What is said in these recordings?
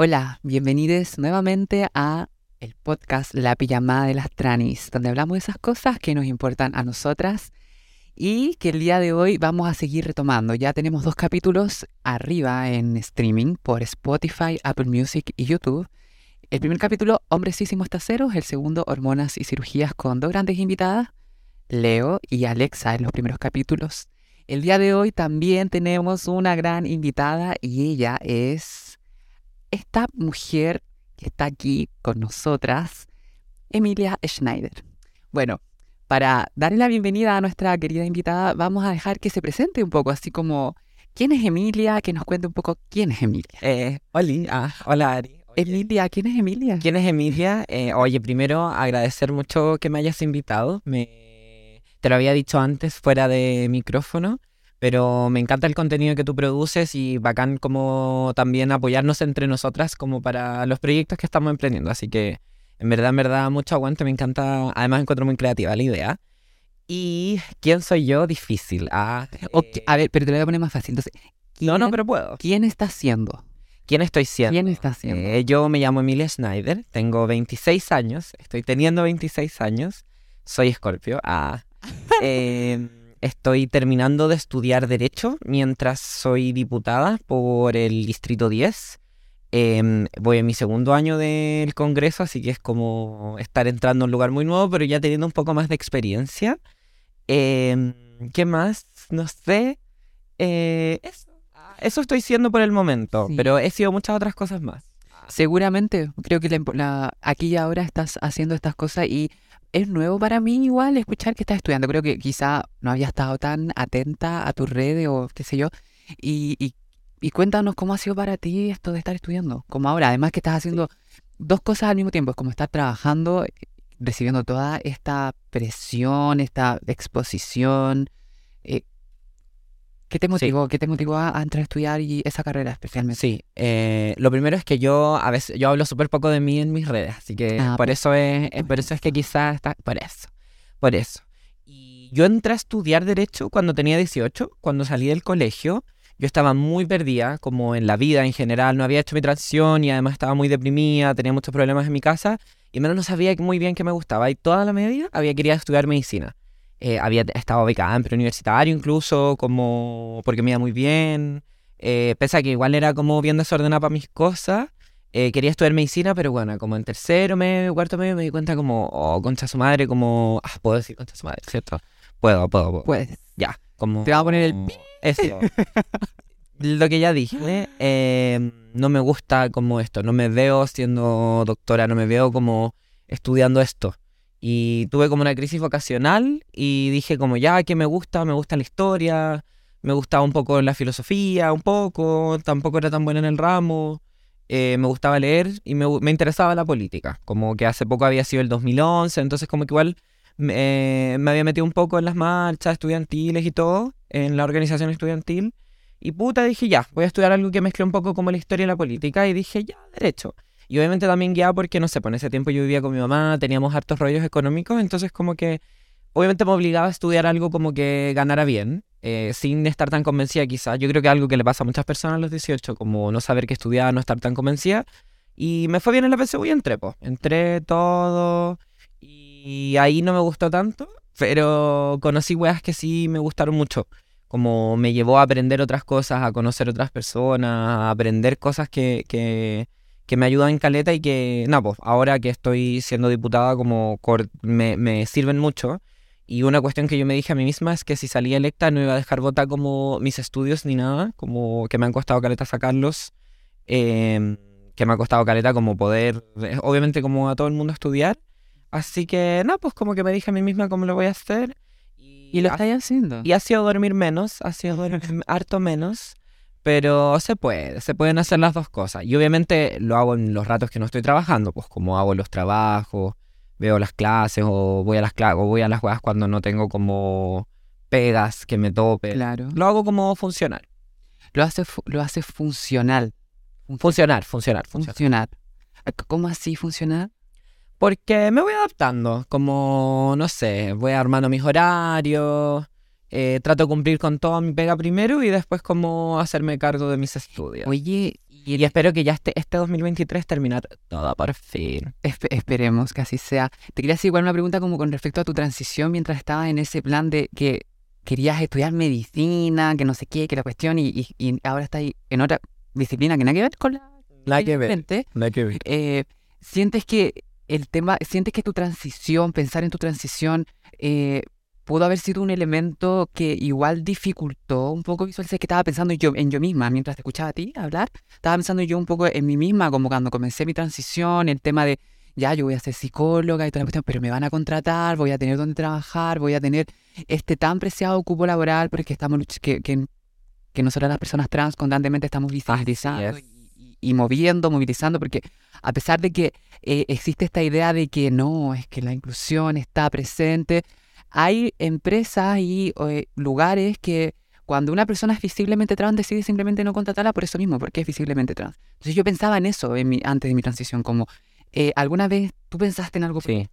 Hola, bienvenidos nuevamente a el podcast La Pijamada de las Tranis, donde hablamos de esas cosas que nos importan a nosotras y que el día de hoy vamos a seguir retomando. Ya tenemos dos capítulos arriba en streaming por Spotify, Apple Music y YouTube. El primer capítulo, Hombres Taceros, el segundo, Hormonas y Cirugías, con dos grandes invitadas, Leo y Alexa en los primeros capítulos. El día de hoy también tenemos una gran invitada y ella es esta mujer que está aquí con nosotras, Emilia Schneider. Bueno, para darle la bienvenida a nuestra querida invitada, vamos a dejar que se presente un poco, así como, ¿quién es Emilia? Que nos cuente un poco quién es Emilia. Eh, ah, hola Ari. Emilia, ¿quién es Emilia? ¿Quién es Emilia? Eh, oye, primero agradecer mucho que me hayas invitado. Me... Te lo había dicho antes fuera de micrófono. Pero me encanta el contenido que tú produces y bacán como también apoyarnos entre nosotras como para los proyectos que estamos emprendiendo. Así que en verdad, en verdad, mucho aguante, me encanta. Además encuentro muy creativa la idea. ¿Y quién soy yo? Difícil. Ah, a ver, pero te lo voy a poner más fácil. Entonces, no, no, pero puedo. ¿Quién está siendo? ¿Quién estoy siendo? ¿Quién está siendo? Eh, yo me llamo Emilia Schneider, tengo 26 años, estoy teniendo 26 años, soy escorpio. Ah, eh, estoy terminando de estudiar Derecho mientras soy diputada por el Distrito 10. Em, voy en mi segundo año del Congreso, así que es como estar entrando a un lugar muy nuevo, pero ya teniendo un poco más de experiencia. Em, ¿Qué más? No sé. Eh, eso, eso, estoy siendo por el momento, pero he sido muchas otras cosas más. Seguramente, creo que aquí y ahora estás haciendo estas cosas y es nuevo para mí igual escuchar que estás estudiando. Creo que quizá no había estado tan atenta a tus redes o qué sé yo. Y, y, cuéntanos cómo ha sido para ti esto de estar estudiando. Como ahora, además que estás haciendo dos cosas al mismo tiempo. Es como estar trabajando, recibiendo toda esta presión, esta exposición. Eh, ¿Qué te motivó? ¿Qué te motivó a, entrar a estudiar y esa carrera especialmente? Sí, eh, lo primero es que yo a veces yo hablo súper poco de mí en mis redes, así que ah, por eso es, por eso es que quizás está por eso, por eso. Y yo entré a estudiar derecho cuando tenía 18, cuando salí del colegio. Yo estaba muy perdida, como en la vida en general, no había hecho mi transición y además estaba muy deprimida, tenía muchos problemas en mi casa y menos no sabía muy bien qué me gustaba. Y toda la media había querido estudiar medicina. Eh, había estado becada en preuniversitario incluso, como porque me iba muy bien. Eh, pese a que igual era como bien desordenada para mis cosas. Eh, quería estudiar medicina, pero bueno, como en tercero medio, cuarto medio me di cuenta como, oh, concha su madre, como, ah, puedo decir concha su madre, ¿cierto? Puedo, puedo, puedo. Puedes. Ya, como... Te va a poner el... Eso. Lo que ya dije, em, no me gusta como esto, no me veo siendo doctora, no me veo como estudiando esto. Y tuve como una crisis vocacional y dije como ya que me gusta, me gusta la historia, me gustaba un poco la filosofía, un poco, tampoco era tan buena en el ramo, eh, me gustaba leer y me, me, interesaba la política, como que hace poco había sido el 2011, entonces como que igual me había metido un poco en las marchas estudiantiles y todo, en la organización estudiantil, y puta dije ya, voy a estudiar algo que mezcle un poco como la historia y la política, y dije ya, derecho. Y obviamente también guiado porque, no sé, pues en ese tiempo yo vivía con mi mamá, teníamos hartos rollos económicos, entonces como que obviamente me obligaba a estudiar algo como que ganara bien, eh, sin estar tan convencida quizás. Yo creo que algo que le pasa a muchas personas a los 18, como no saber qué estudiar, no estar tan convencida. Y me fue bien en la PSU y entré, pues. Entré todo y ahí no me gustó tanto, pero conocí weas que sí me gustaron mucho. Como me llevó a aprender otras cosas, a conocer otras personas, a aprender cosas que, que que me ayudan en caleta y que, no, pues ahora que estoy siendo diputada como me, me, sirven mucho. Y una cuestión que yo me dije a mí misma es que si salía electa no iba a dejar votar como mis estudios ni nada, como que me han costado caleta sacarlos, em, que me ha costado caleta como poder, eh, obviamente como a todo el mundo estudiar. Así que, no, pues como que me dije a mí misma cómo lo voy a hacer. Y, lo estáis haciendo. Y ha sido dormir menos, ha sido dormir harto menos. Pero se puede, se pueden hacer las dos cosas. Y obviamente lo hago en los ratos que no estoy trabajando, pues como hago los trabajos, veo las clases o voy a las clases o voy a las juegas cuando no tengo como pegas que me tope. Claro. Lo hago como funcional. Lo hace, lo hace funcional. Funcionar, funcionar, funcionar. ¿Cómo así funcionar? Porque me voy adaptando, como, no sé, voy armando mis horarios, eh, trato de cumplir con toda mi pega primero y después como hacerme cargo de mis estudios. Oye, Y, espero que ya este, este 2023 terminar todo por fin. Espe- esperemos que así sea. Te quería hacer igual una pregunta como con respecto a tu transición mientras estabas en ese plan de que querías estudiar medicina, que no sé qué, que la cuestión, y, y- y ahora estás en otra disciplina que nada que ver con la Nada que ver. Nada que ver. Eh, ¿Sientes que el tema, sientes que tu transición, pensar en tu transición, eh, pudo haber sido un elemento que igual dificultó un poco visualizar que estaba pensando yo en yo misma mientras te escuchaba a ti hablar? Estaba pensando yo un poco en mí misma, como cuando comencé mi transición, el tema de, ya, yo voy a ser psicóloga y toda la cuestión, pero me van a contratar, voy a tener donde trabajar, voy a tener este tan preciado cupo laboral, porque estamos, que, que, que nosotras las personas trans constantemente estamos visibilizando es. y, y- y moviendo, movilizando, porque a pesar de que eh, existe esta idea de que no, es que la inclusión está presente, hay empresas y eh, lugares que cuando una persona es visiblemente trans decide simplemente no contratarla por eso mismo, porque es visiblemente trans. Entonces yo pensaba en eso en mi, antes de mi transición, como, eh, ¿alguna vez tú pensaste en algo Sí.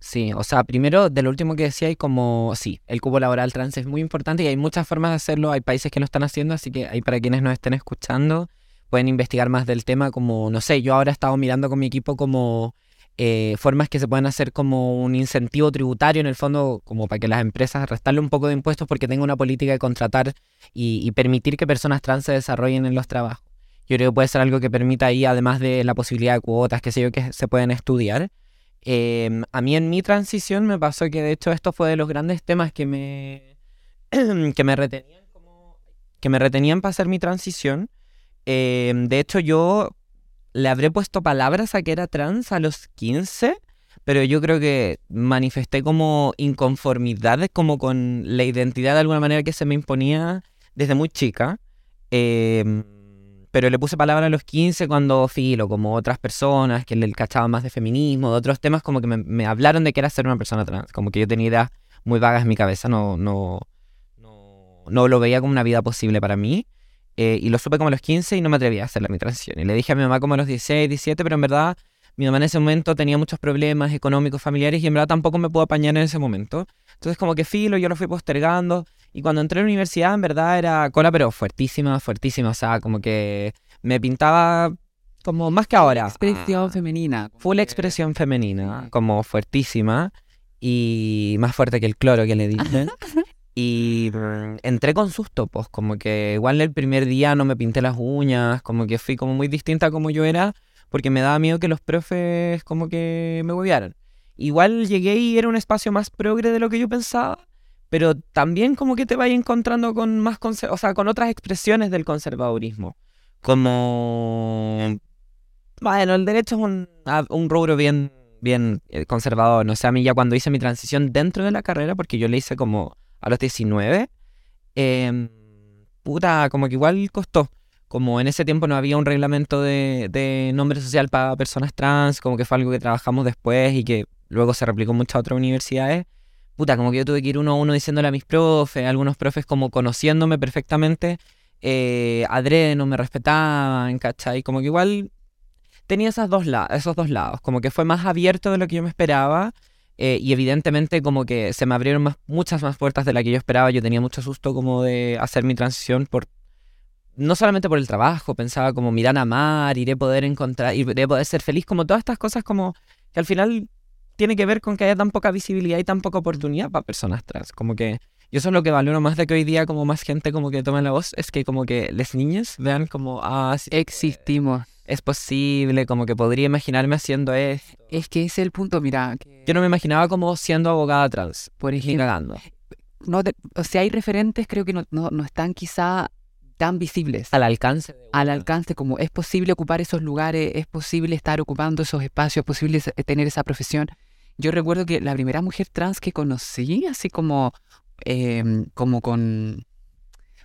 Sí, o sea, primero, de lo último que decía, hay como, sí, el cubo laboral trans es muy importante y hay muchas formas de hacerlo, hay países que lo están haciendo, así que ahí para quienes nos estén escuchando, pueden investigar más del tema, como, no sé, yo ahora he estado mirando con mi equipo como eh, formas que se pueden hacer como un incentivo tributario en el fondo, como para que las empresas restarle un poco de impuestos porque tengan una política de contratar y, permitir que personas trans se desarrollen en los trabajos. Yo creo que puede ser algo que permita ahí, además de la posibilidad de cuotas, que sé yo, que se pueden estudiar. Eh, a mí en mi transición me pasó que de hecho esto fue de los grandes temas que me, que me retenían como, que me retenían para hacer mi transición. Eh, de hecho yo le habré puesto palabras a que era trans a los 15, pero yo creo que manifesté como inconformidad como con la identidad de alguna manera que se me imponía desde muy chica. Eh, pero le puse palabra a los 15 cuando filo, como otras personas que le cachaban más de feminismo, de otros temas, como que me, me hablaron de que era ser una persona trans. Como que yo tenía ideas muy vagas en mi cabeza, no, no, no, no lo veía como una vida posible para mí. Eh, y lo supe como a los 15 y no me atrevía a hacer la mi transición. Y le dije a mi mamá como a los 16, 17, pero en verdad mi mamá en ese momento tenía muchos problemas económicos, familiares, y en verdad tampoco me pudo apañar en ese momento. Entonces como que filo, yo lo fui postergando. Y cuando entré a la universidad, en verdad era cola, pero fuertísima, fuertísima. O sea, como que me pintaba como más que ahora. Expresión femenina. Full expresión femenina, como fuertísima y más fuerte que el cloro que le dije. y mm, entré con susto, pues como que igual el primer día no me pinté las uñas, como que fui como muy distinta a como yo era, porque me daba miedo que los profes como que me huevearan. Igual llegué y era un espacio más progre de lo que yo pensaba, pero también como que te vas encontrando con más, o sea, con otras expresiones del conservadurismo. Como bueno, el derecho es un, un rubro bien, bien eh, conservador. No sé, a mí ya cuando hice mi transición dentro de la carrera, porque yo la hice como a los 19, em, puta, como que igual costó. Como en ese tiempo no había un reglamento de, nombre social para personas trans, como que fue algo que trabajamos después y que luego se replicó en muchas otras universidades. Puta, como que yo tuve que ir uno a uno diciéndole a mis profes, algunos profes como conociéndome perfectamente, eh, adrede no me respetaban, ¿cachai? Como que igual tenía esas dos la- esos dos lados, como que fue más abierto de lo que yo me esperaba eh, y evidentemente como que se me abrieron más, muchas más puertas de la que yo esperaba, yo tenía mucho susto como de hacer mi transición por no solamente por el trabajo, pensaba como me irán a amar, iré a poder encontrar, iré a poder ser feliz, como todas estas cosas como que al final tiene que ver con que haya tan poca visibilidad y tan poca oportunidad para personas trans, como que yo eso es lo que valoro más de que hoy día como más gente como que tome la voz, es que como que las niñas vean como, ah, sí, Existimos. Es posible, como que podría imaginarme haciendo esto. Es que ese es el punto, mira. que, Yo no me imaginaba como siendo abogada trans, por ejemplo, no te- o sea, hay referentes, creo que no, no, no están quizá tan visibles. Al alcance. al alcance, como es posible ocupar esos lugares, es posible estar ocupando esos espacios, es posible se- tener esa profesión. Yo recuerdo que la primera mujer trans que conocí, así como, em, como con...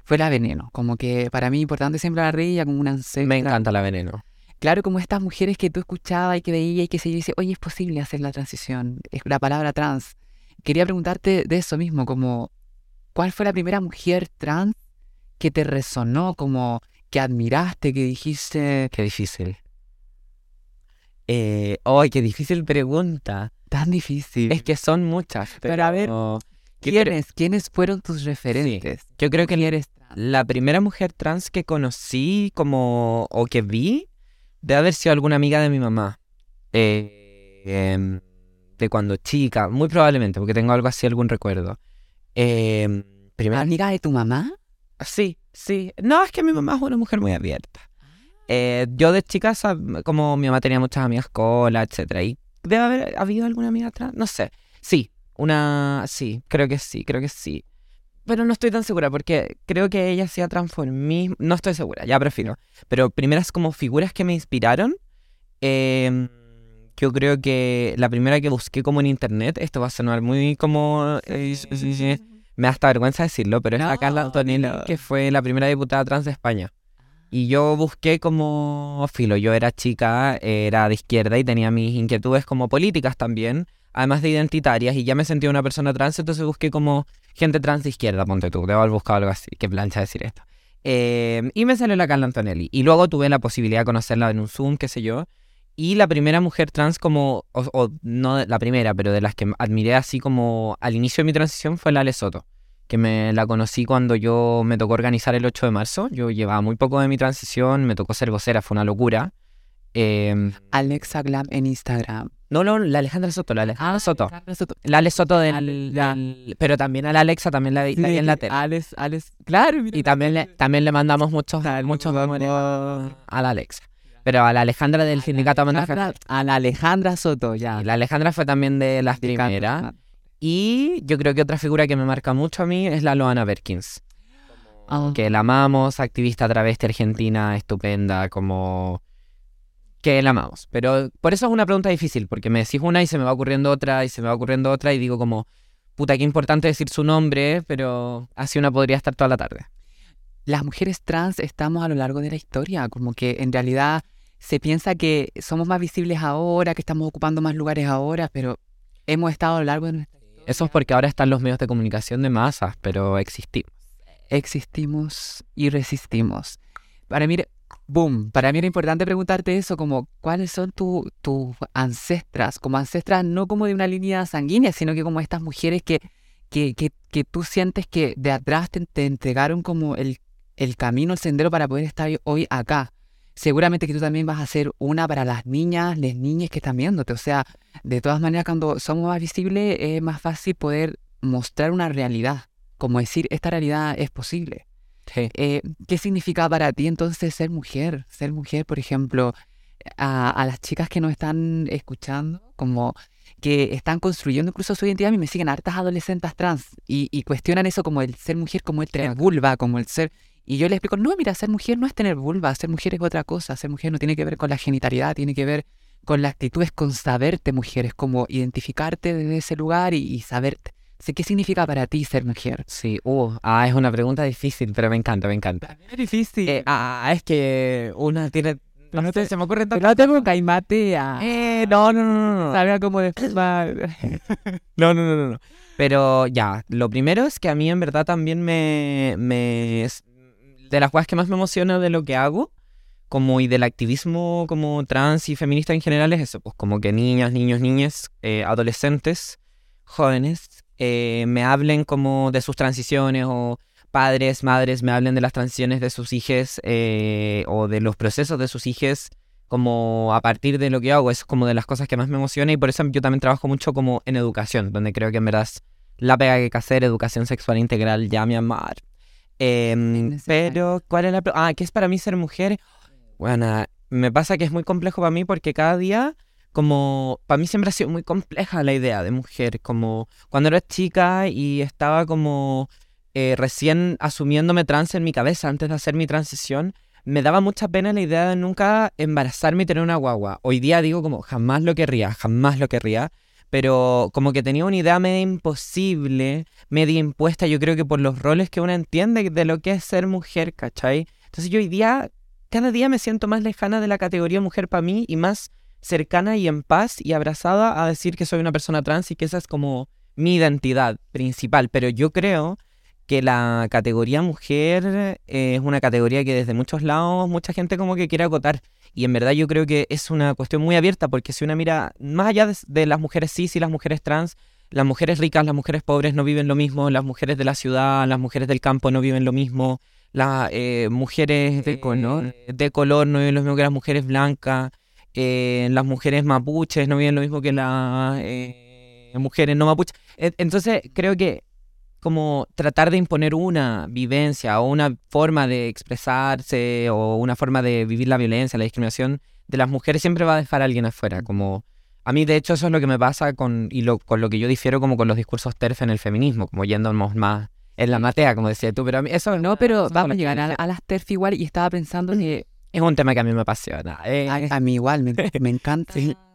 Fue la veneno, como que para mí importante siempre la ella como una ancestra. Me encanta la veneno. Claro, como estas mujeres que tú escuchabas y que veías y que se dice, oye, es posible hacer la transición, es la palabra trans. Quería preguntarte de eso mismo, como, ¿cuál fue la primera mujer trans que te resonó, como que admiraste, que dijiste, Qué difícil. Eh, ¡Ay, qué difícil pregunta! tan difícil? Es que son muchas. Pero a ver, ¿quiénes, ¿quiénes fueron tus referentes? Yo creo que trans. La primera mujer trans que conocí como o que vi debe haber sido alguna amiga de mi mamá. Eh, em, de cuando chica, muy probablemente, porque tengo algo así, algún recuerdo. Eh, ¿Amiga de tu mamá? Sí, sí. No, es que mi mamá es una mujer muy abierta. Eh, yo de chica, como mi mamá tenía muchas amigas cola, etcétera, y debe haber habido alguna amiga trans, no sé. Sí, una, sí, creo que sí, creo que sí. Pero no estoy tan segura porque creo que ella hacía transformismo, no estoy segura, ya prefiero. Pero primeras como figuras que me inspiraron, eh, yo creo que la primera que busqué como en internet, esto va a sonar muy como... eh, me da hasta vergüenza decirlo, pero es la No, Carla Antonelli, dilo. que fue la primera diputada trans de España. Y yo busqué como filo, yo era chica, era de izquierda y tenía mis inquietudes como políticas también, además de identitarias, y ya me sentía una persona trans, entonces busqué como gente trans de izquierda, ponte tú, debo haber buscado algo así, qué plancha decir esto. Eh, y me salió la Carla Antonelli. Y luego tuve la posibilidad de conocerla en un Zoom, qué sé yo. Y la primera mujer trans como, o, o no la primera, pero de las que admiré así como al inicio de mi transición fue la Soto, que me la conocí cuando yo me tocó organizar el 8 de marzo. Yo llevaba muy poco de mi transición, me tocó ser vocera, fue una locura. Eh, Alexa Glam en Instagram. No, no, la Alejandra Soto, la Alejandra Soto. Alejandra Soto. La Ale Soto del, del- Pero también a la Alexa, también la vi, la vi en la tele. Alex, Alex, claro. mira. Y también le, también le mandamos muchos, muchos amores a la Alexa. Pero a la Alejandra del sindicato Amanda Alejandra- a la Alejandra Soto, ya. Y la Alejandra fue también de las primeras. Y yo creo que otra figura que me marca mucho a mí es la Loana Berkins. Ah. Que la amamos, activista travesti argentina, estupenda, como... Que la amamos. Pero por eso es una pregunta difícil, porque me decís una y se me va ocurriendo otra y se me va ocurriendo otra y digo como, puta, qué importante decir su nombre, pero así una podría estar toda la tarde. las mujeres trans estamos a lo largo de la historia, como que en realidad se piensa que somos más visibles ahora, que estamos ocupando más lugares ahora, pero hemos estado a lo largo de nuestra historia. Eso es porque ahora están los medios de comunicación de masas, pero existimos. existimos y resistimos. Para mí, boom, para mí era importante preguntarte eso, como cuáles son tu- tus ancestras, como ancestras no como de una línea sanguínea, sino que como estas mujeres que, que, que, que tú sientes que de atrás te, te entregaron como el, el camino, el sendero para poder estar hoy acá. Seguramente que tú también vas a ser una para las niñas, las niñas que están viéndote. O sea, de todas maneras, cuando somos más visibles es más fácil poder mostrar una realidad. Como decir, esta realidad es posible. Sí. Eh, ¿Qué significa para ti entonces ser mujer? Ser mujer, por ejemplo, a, a las chicas que nos están escuchando, como que están construyendo incluso su identidad, a mí me siguen hartas adolescentes trans y, y cuestionan eso como el ser mujer, como el tener vulva, como el ser... Y yo les explico, no, mira, ser mujer no es tener vulva, ser mujer es otra cosa, ser mujer no tiene que ver con la genitalidad, tiene que ver con la actitud, es con saberte mujer, es como identificarte desde ese lugar y, y saberte. Sé, ¿Qué significa para ti ser mujer? Sí, uh, ah, es una pregunta difícil, pero me encanta, me encanta. Es difícil. Eh, ah, es que una tiene... No, No sé, se me ocurre Pero no tengo caimatea. Eh, no, no, no, no, no. Sabía como de... No, no, no, no, no. Pero ya, lo primero es que a mí en verdad también me... me de las cosas que más me emociona de lo que hago, como y del activismo como trans y feminista en general es eso, pues como que niñas, niños, niñas, eh, adolescentes, jóvenes, eh, me hablen como de sus transiciones o padres, madres me hablen de las transiciones de sus hijos eh, o de los procesos de sus hijos como a partir de lo que hago, es como de las cosas que más me emociona y por eso yo también trabajo mucho como en educación, donde creo que en verdad es la pega que hay que hacer, educación sexual integral, ya mi amar. Em, pero, ¿cuál es la... Ah, ¿qué es para mí ser mujer? Bueno, me pasa que es muy complejo para mí porque cada día, como, para mí siempre ha sido muy compleja la idea de mujer, como cuando era chica y estaba como eh, recién asumiéndome trans en mi cabeza antes de hacer mi transición, me daba mucha pena la idea de nunca embarazarme y tener una guagua. Hoy día digo como jamás lo querría, jamás lo querría, pero como que tenía una idea media imposible, media impuesta, yo creo que por los roles que uno entiende de lo que es ser mujer, ¿cachai? Entonces yo hoy día, cada día me siento más lejana de la categoría mujer para mí y más cercana y en paz y abrazada a decir que soy una persona trans y que esa es como mi identidad principal. Pero yo creo que la categoría mujer eh, es una categoría que desde muchos lados mucha gente como que quiere acotar. Y en verdad yo creo que es una cuestión muy abierta porque si una mira más allá de, de las mujeres cis y las mujeres trans, las mujeres ricas, las mujeres pobres no viven lo mismo, las mujeres de la ciudad, las mujeres del campo no viven lo mismo, las eh, mujeres De color. eh, de color no viven lo mismo que las mujeres blancas, eh, las mujeres mapuches no viven lo mismo que las eh, mujeres no mapuches. Entonces creo que como tratar de imponer una vivencia o una forma de expresarse o una forma de vivir la violencia, la discriminación de las mujeres siempre va a dejar a alguien afuera. Como a mí de hecho eso es lo que me pasa con y lo, con lo que yo difiero como con los discursos TERF en el feminismo, como yéndonos más en la matea, como decía tú, pero a mí eso No, pero vamos a llegar a, a las TERF igual y estaba pensando que es un tema que a mí me apasiona. eh. a, a mí igual me, me encanta.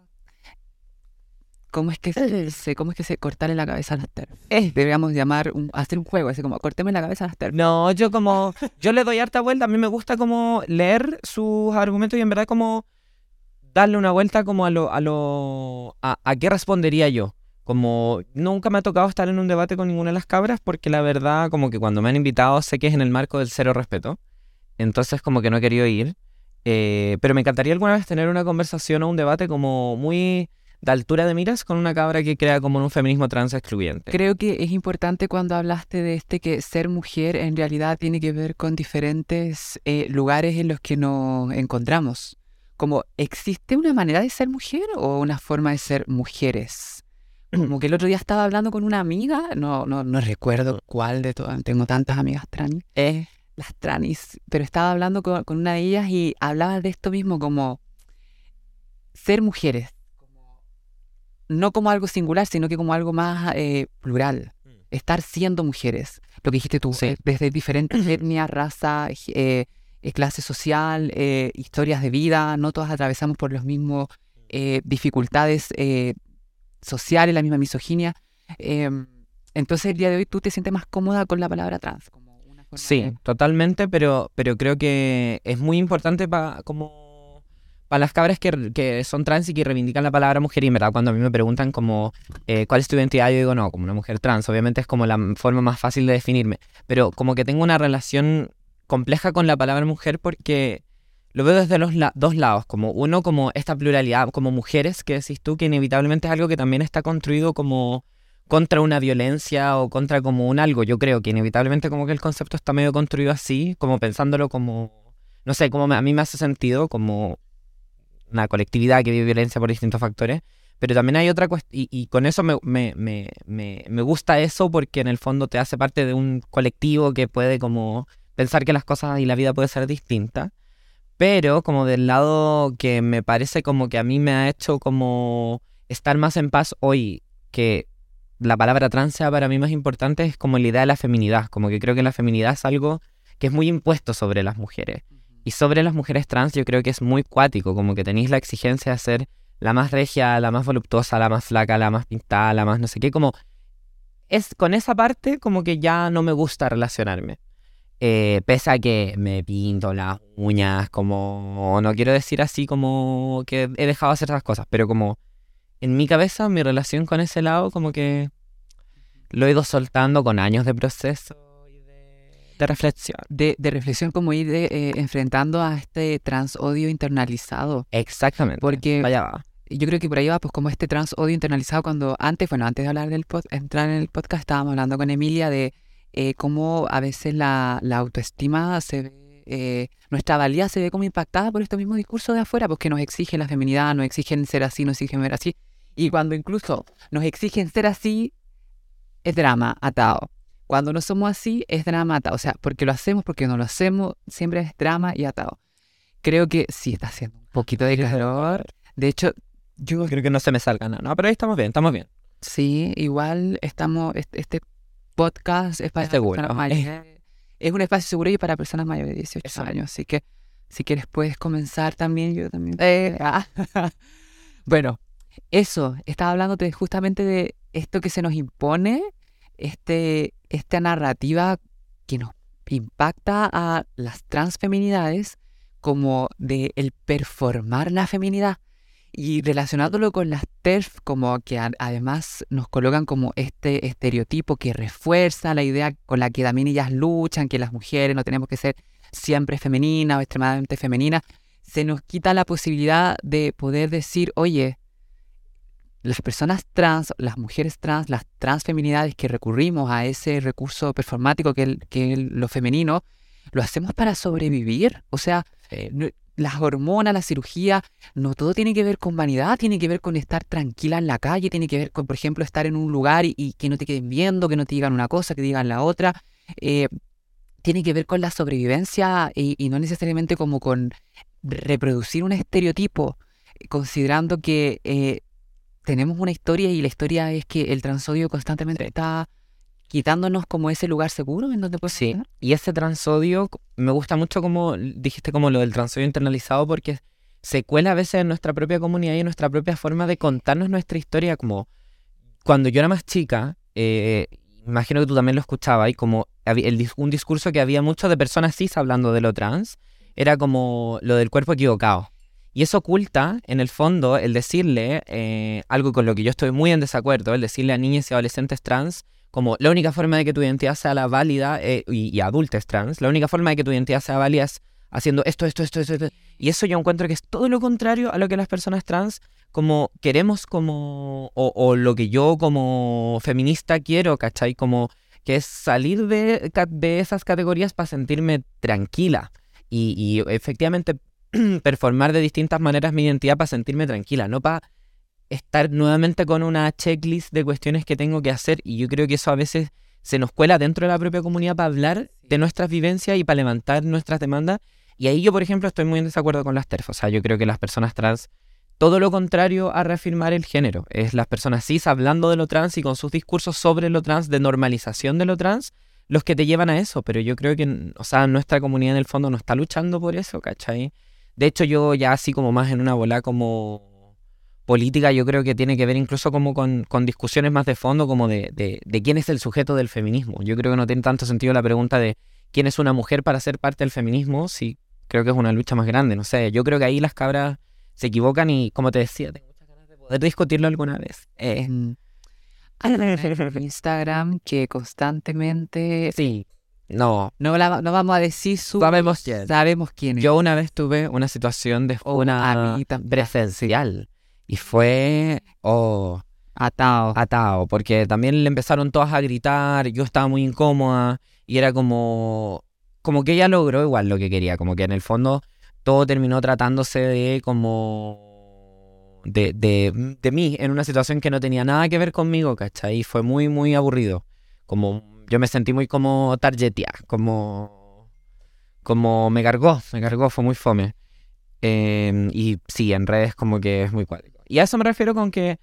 ¿Cómo es que se, cómo es que se cortarle la cabeza a las TERF? Deberíamos llamar un, hacer un juego así como corteme la cabeza a las TERF. No, yo como, yo le doy harta vuelta, a mí me gusta como leer sus argumentos y en verdad como darle una vuelta como a lo, a lo, a, a qué respondería yo. Como nunca me ha tocado estar en un debate con ninguna de las cabras porque la verdad como que cuando me han invitado sé que es en el marco del cero respeto. Entonces como que no he querido ir. Eh, pero me encantaría alguna vez tener una conversación o un debate como muy de altura de miras con una cabra que crea como un feminismo trans excluyente. Creo que es importante cuando hablaste de este que ser mujer en realidad tiene que ver con diferentes eh, lugares en los que nos encontramos. Como, ¿existe una manera de ser mujer o una forma de ser mujeres? Como que el otro día estaba hablando con una amiga, no, no, no recuerdo cuál de todas, tengo tantas amigas trans, Eh, las tranis, pero estaba hablando con, con una de ellas y hablaba de esto mismo como ser mujeres, como- no como algo singular, sino que como algo más eh, plural, estar siendo mujeres, lo que dijiste tú, Sí. eh, desde diferentes etnias, raza, eh, eh, clase social, historias de vida, no todas atravesamos por los mismos dificultades sociales, la misma misoginia. Em, entonces el día de hoy tú te sientes más cómoda con la palabra trans. Como forma Sí, de- totalmente, pero, pero creo que es muy importante para como para las cabras que, que son trans y que reivindican la palabra mujer, y en verdad cuando a mí me preguntan como eh, cuál es tu identidad, yo digo no, como una mujer trans, obviamente es como la forma más fácil de definirme, pero como que tengo una relación compleja con la palabra mujer porque lo veo desde los la- dos lados, como uno como esta pluralidad, como mujeres, que decís tú, que inevitablemente es algo que también está construido como contra una violencia o contra como un algo. Yo creo que inevitablemente como que el concepto está medio construido así, como pensándolo como, no sé, como a mí me hace sentido, como una colectividad que vive violencia por distintos factores. Pero también hay otra cuestión, y, con eso me, me, me, me gusta eso porque en el fondo te hace parte de un colectivo que puede como pensar que las cosas y la vida puede ser distinta. Pero como del lado que me parece como que a mí me ha hecho como estar más en paz hoy que la palabra trans sea para mí más importante es como la idea de la feminidad. Como que creo que la feminidad es algo que es muy impuesto sobre las mujeres. Y sobre las mujeres trans yo creo que es muy cuático, como que tenéis la exigencia de ser la más regia, la más voluptuosa, la más flaca, la más pintada, la más no sé qué, como es con esa parte como que ya no me gusta relacionarme. Eh, pese a que me pinto las uñas, como no quiero decir así como que he dejado de hacer esas cosas, pero como en mi cabeza mi relación con ese lado como que lo he ido soltando con años de proceso y de, de reflexión. de, de reflexión como ir de, eh, enfrentando a este trans odio internalizado. Exactamente. Porque Vaya va. yo creo que por ahí va pues como este trans odio internalizado cuando antes, bueno, antes de hablar del pod, entrar en el podcast estábamos hablando con Emilia de eh, cómo a veces la, la autoestima se ve, eh, nuestra valía se ve como impactada por este mismo discurso de afuera, porque nos exigen la feminidad, nos exigen ser así, nos exigen ver así. Y cuando incluso nos exigen ser así, es drama atado. Cuando no somos así, es drama atado. O sea, porque lo hacemos, porque no lo hacemos, siempre es drama y atado. Creo que sí está haciendo un poquito de calor. De hecho, yo Creo que no se me salga nada. No, pero ahí estamos bien, estamos bien. sí, igual estamos, este, podcast es para Es personas mayores. Es un espacio seguro y para personas mayores de 18 Eso. años. Así que si quieres puedes comenzar también. Yo también. Eh, ah. bueno, eso, estaba hablándote justamente de esto que se nos impone, este, esta narrativa que nos impacta a las transfeminidades como de el performar la feminidad y relacionándolo con las TERF como que a- además nos colocan como este estereotipo que refuerza la idea con la que también ellas luchan, que las mujeres no tenemos que ser siempre femeninas o extremadamente femeninas, se nos quita la posibilidad de poder decir, oye, las personas trans, las mujeres trans, las transfeminidades que recurrimos a ese recurso performático que es que es lo femenino, lo hacemos para sobrevivir. O sea, no- las hormonas, la cirugía, no todo tiene que ver con vanidad, tiene que ver con estar tranquila en la calle, tiene que ver con, por ejemplo, estar en un lugar y, y que no te queden viendo, que no te digan una cosa, que digan la otra. Eh, tiene que ver con la sobrevivencia y, y no necesariamente como con reproducir un estereotipo, considerando que eh, tenemos una historia y la historia es que el transodio constantemente está quitándonos como ese lugar seguro en donde puedes Sí, estar. y ese transodio, me gusta mucho como dijiste como lo del transodio internalizado porque se cuela a veces en nuestra propia comunidad y en nuestra propia forma de contarnos nuestra historia, como cuando yo era más chica, eh, imagino que tú también lo escuchabas, y como el un discurso que había mucho de personas cis hablando de lo trans, era como lo del cuerpo equivocado. Y eso oculta, en el fondo, el decirle eh, algo con lo que yo estoy muy en desacuerdo, el decirle a niñas y adolescentes trans como la única forma de que tu identidad sea la válida, eh, y, y adultos trans, la única forma de que tu identidad sea válida es haciendo esto, esto, esto, esto. Y eso yo encuentro que es todo lo contrario a lo que las personas trans como queremos como, o, lo que yo como feminista quiero, ¿cachai? Como que es salir de, de esas categorías para sentirme tranquila y efectivamente performar de distintas maneras mi identidad para sentirme tranquila, no para estar nuevamente con una checklist de cuestiones que tengo que hacer. Y yo creo que eso a veces se nos cuela dentro de la propia comunidad para hablar de nuestras vivencias y para levantar nuestras demandas. Y ahí yo por ejemplo estoy muy en desacuerdo con las TERF, o sea, yo creo que las personas trans todo lo contrario a reafirmar el género, es las personas cis hablando de lo trans y con sus discursos sobre lo trans, de normalización de lo trans, los que te llevan a eso, pero yo creo que, o sea, nuestra comunidad en el fondo no está luchando por eso, ¿cachai? De hecho, yo ya así como más en una bola como política, yo creo que tiene que ver incluso como con, con discusiones más de fondo, como de, de, de quién es el sujeto del feminismo. Yo creo que no tiene tanto sentido la pregunta de quién es una mujer para ser parte del feminismo, si creo que es una lucha más grande, no sé, yo creo que ahí las cabras se equivocan y como te decía, tengo muchas ganas de poder discutirlo alguna vez. Eh, Mm. Instagram que constantemente... sí, no, No, la- no vamos a decir su... sabemos quién. Sabemos quién es. Yo una vez tuve una situación de Oh, una a mí también. presencial y fue oh, Atado. atado, porque también le empezaron todas a gritar, yo estaba muy incómoda y era como como que ella logró igual lo que quería, como que en el fondo todo terminó tratándose de como de, de, de mí en una situación que no tenía nada que ver conmigo, ¿cachai? Y fue muy, muy aburrido. Como yo me sentí muy como targetia, como como me cargó, me cargó, fue muy fome. Eh, y sí, en redes como que es muy cuático. Y a eso me refiero con que,